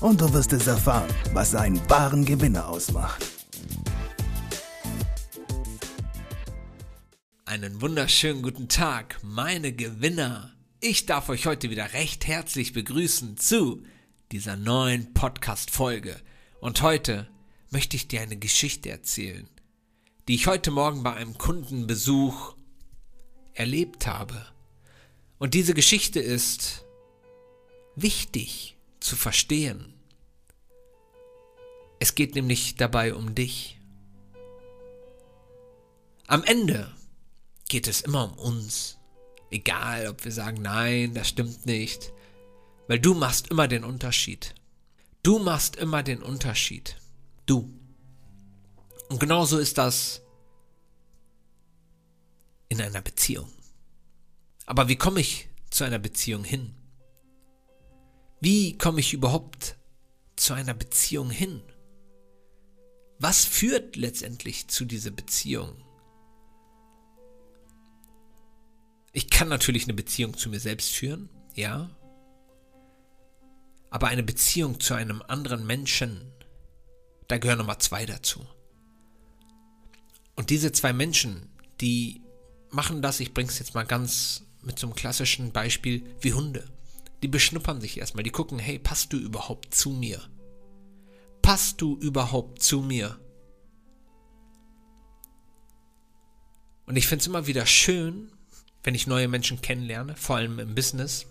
und du wirst es erfahren, was einen wahren Gewinner ausmacht. Einen wunderschönen guten Tag, meine Gewinner. Ich darf euch heute wieder recht herzlich begrüßen zu dieser neuen Podcast-Folge. Und heute möchte ich dir eine Geschichte erzählen, die ich heute Morgen bei einem Kundenbesuch erlebt habe. Und diese Geschichte ist wichtig zu verstehen. Es geht nämlich dabei um dich. Am Ende geht es immer um uns. Egal, ob wir sagen, nein, das stimmt nicht. Weil du machst immer den Unterschied. Du machst immer den Unterschied. Du. Und genauso ist das in einer Beziehung. Aber wie komme ich zu einer Beziehung hin? Wie komme ich überhaupt zu einer Beziehung hin? Was führt letztendlich zu dieser Beziehung? Ich kann natürlich eine Beziehung zu mir selbst führen, ja. Aber eine Beziehung zu einem anderen Menschen, da gehören nochmal zwei dazu. Und diese zwei Menschen, die machen das, ich bring's jetzt mal ganz mit so einem klassischen Beispiel wie Hunde. Die beschnuppern sich erstmal, die gucken, hey, passt du überhaupt zu mir? Passt du überhaupt zu mir? Und ich finde es immer wieder schön, wenn ich neue Menschen kennenlerne, vor allem im Business,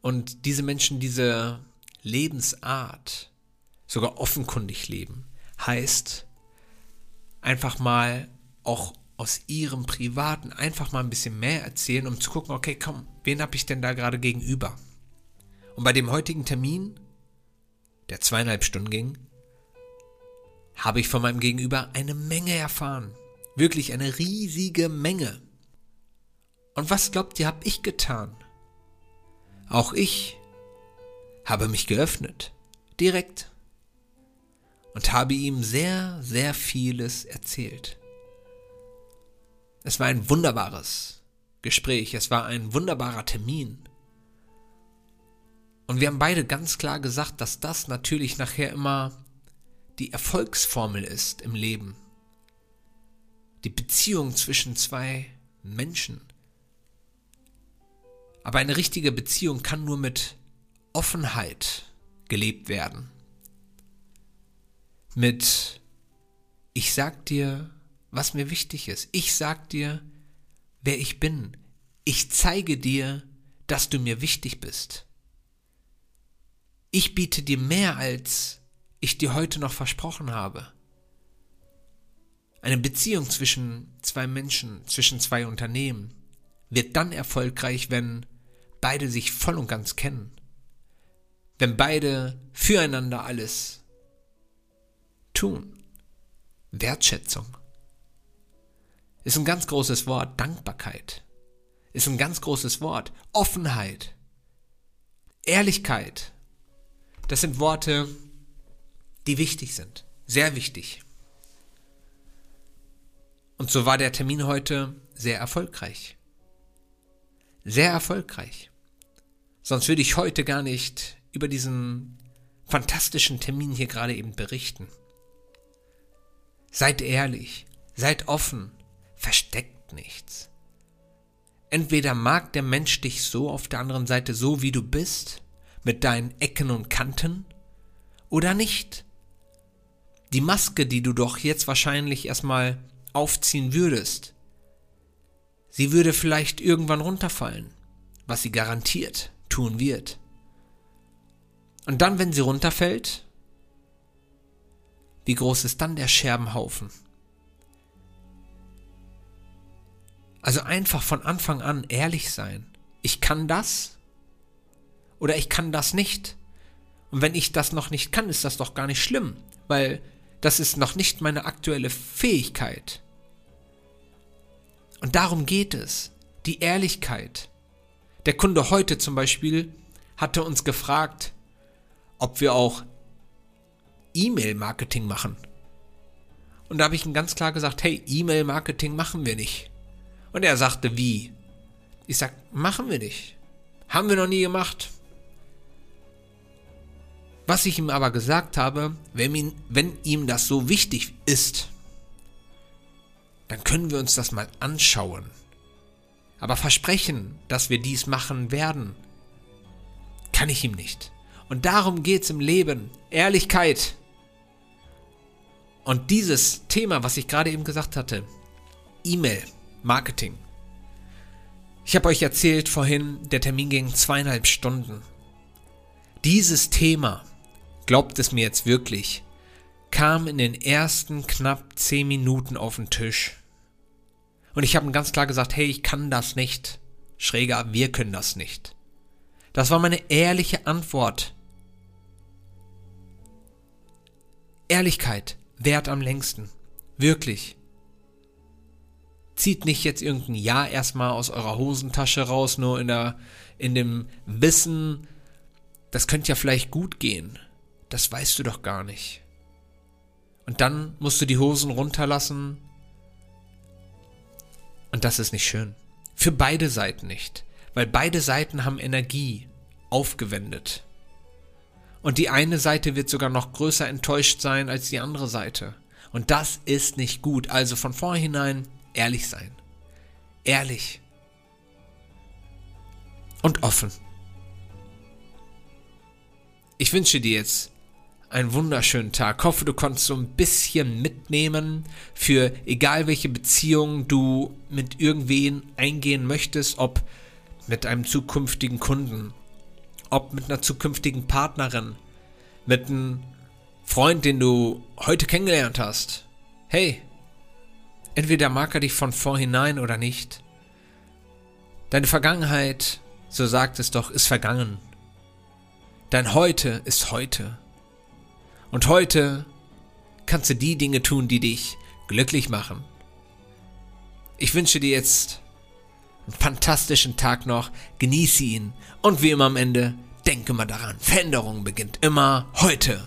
und diese Menschen diese Lebensart sogar offenkundig leben. Heißt, einfach mal auch aus ihrem Privaten einfach mal ein bisschen mehr erzählen, um zu gucken, okay, komm, wen habe ich denn da gerade gegenüber? Und bei dem heutigen Termin, der zweieinhalb Stunden ging, habe ich von meinem Gegenüber eine Menge erfahren. Wirklich eine riesige Menge. Und was glaubt ihr, habe ich getan? Auch ich habe mich geöffnet, direkt, und habe ihm sehr, sehr vieles erzählt. Es war ein wunderbares Gespräch, es war ein wunderbarer Termin. Und wir haben beide ganz klar gesagt, dass das natürlich nachher immer die Erfolgsformel ist im Leben. Die Beziehung zwischen zwei Menschen. Aber eine richtige Beziehung kann nur mit Offenheit gelebt werden. Mit ich sag dir, was mir wichtig ist. Ich sag dir, wer ich bin. Ich zeige dir, dass du mir wichtig bist. Ich biete dir mehr, als ich dir heute noch versprochen habe. Eine Beziehung zwischen zwei Menschen, zwischen zwei Unternehmen wird dann erfolgreich, wenn beide sich voll und ganz kennen. Wenn beide füreinander alles tun. Wertschätzung ist ein ganz großes Wort. Dankbarkeit ist ein ganz großes Wort. Offenheit. Ehrlichkeit. Das sind Worte, die wichtig sind. Sehr wichtig. Und so war der Termin heute sehr erfolgreich. Sehr erfolgreich. Sonst würde ich heute gar nicht über diesen fantastischen Termin hier gerade eben berichten. Seid ehrlich, seid offen, versteckt nichts. Entweder mag der Mensch dich so auf der anderen Seite so, wie du bist, mit deinen Ecken und Kanten, oder nicht. Die Maske, die du doch jetzt wahrscheinlich erstmal aufziehen würdest, sie würde vielleicht irgendwann runterfallen, was sie garantiert tun wird. Und dann, wenn sie runterfällt, wie groß ist dann der Scherbenhaufen? Also einfach von Anfang an ehrlich sein. Ich kann das oder ich kann das nicht. Und wenn ich das noch nicht kann, ist das doch gar nicht schlimm, weil Das ist noch nicht meine aktuelle Fähigkeit. Und darum geht es. Die Ehrlichkeit. Der Kunde heute zum Beispiel hatte uns gefragt, ob wir auch E-Mail-Marketing machen. Und da habe ich ihm ganz klar gesagt, hey, E-Mail-Marketing machen wir nicht. Und er sagte, wie? Ich sag, machen wir nicht. Haben wir noch nie gemacht. Was ich ihm aber gesagt habe, wenn ihm, wenn ihm das so wichtig ist, dann können wir uns das mal anschauen. Aber versprechen, dass wir dies machen werden, kann ich ihm nicht. Und darum geht es im Leben. Ehrlichkeit. Und dieses Thema, was ich gerade eben gesagt hatte, E-Mail, Marketing. Ich habe euch erzählt vorhin, der Termin ging zweieinhalb Stunden. Dieses Thema, glaubt es mir jetzt wirklich, kam in den ersten knapp zehn Minuten auf den Tisch. Und ich habe ihm ganz klar gesagt, hey, ich kann das nicht. Schräger, wir können das nicht. Das war meine ehrliche Antwort. Ehrlichkeit währt am längsten. Wirklich. Zieht nicht jetzt irgendein Ja erstmal aus eurer Hosentasche raus, nur in der, in dem Wissen, das könnte ja vielleicht gut gehen. Das weißt du doch gar nicht. Und dann musst du die Hosen runterlassen. Und das ist nicht schön. Für beide Seiten nicht. Weil beide Seiten haben Energie aufgewendet. Und die eine Seite wird sogar noch größer enttäuscht sein als die andere Seite. Und das ist nicht gut. Also von vornherein ehrlich sein. Ehrlich. Und offen. Ich wünsche dir jetzt einen wunderschönen Tag. Hoffe, du konntest so ein bisschen mitnehmen für egal welche Beziehung du mit irgendwen eingehen möchtest, ob mit einem zukünftigen Kunden, ob mit einer zukünftigen Partnerin, mit einem Freund, den du heute kennengelernt hast. Hey, entweder mag er dich von vorhinein oder nicht. Deine Vergangenheit, so sagt es doch, ist vergangen. Dein Heute ist heute. Und heute kannst du die Dinge tun, die dich glücklich machen. Ich wünsche dir jetzt einen fantastischen Tag noch, genieße ihn und wie immer am Ende, denke mal daran, Veränderung beginnt immer heute.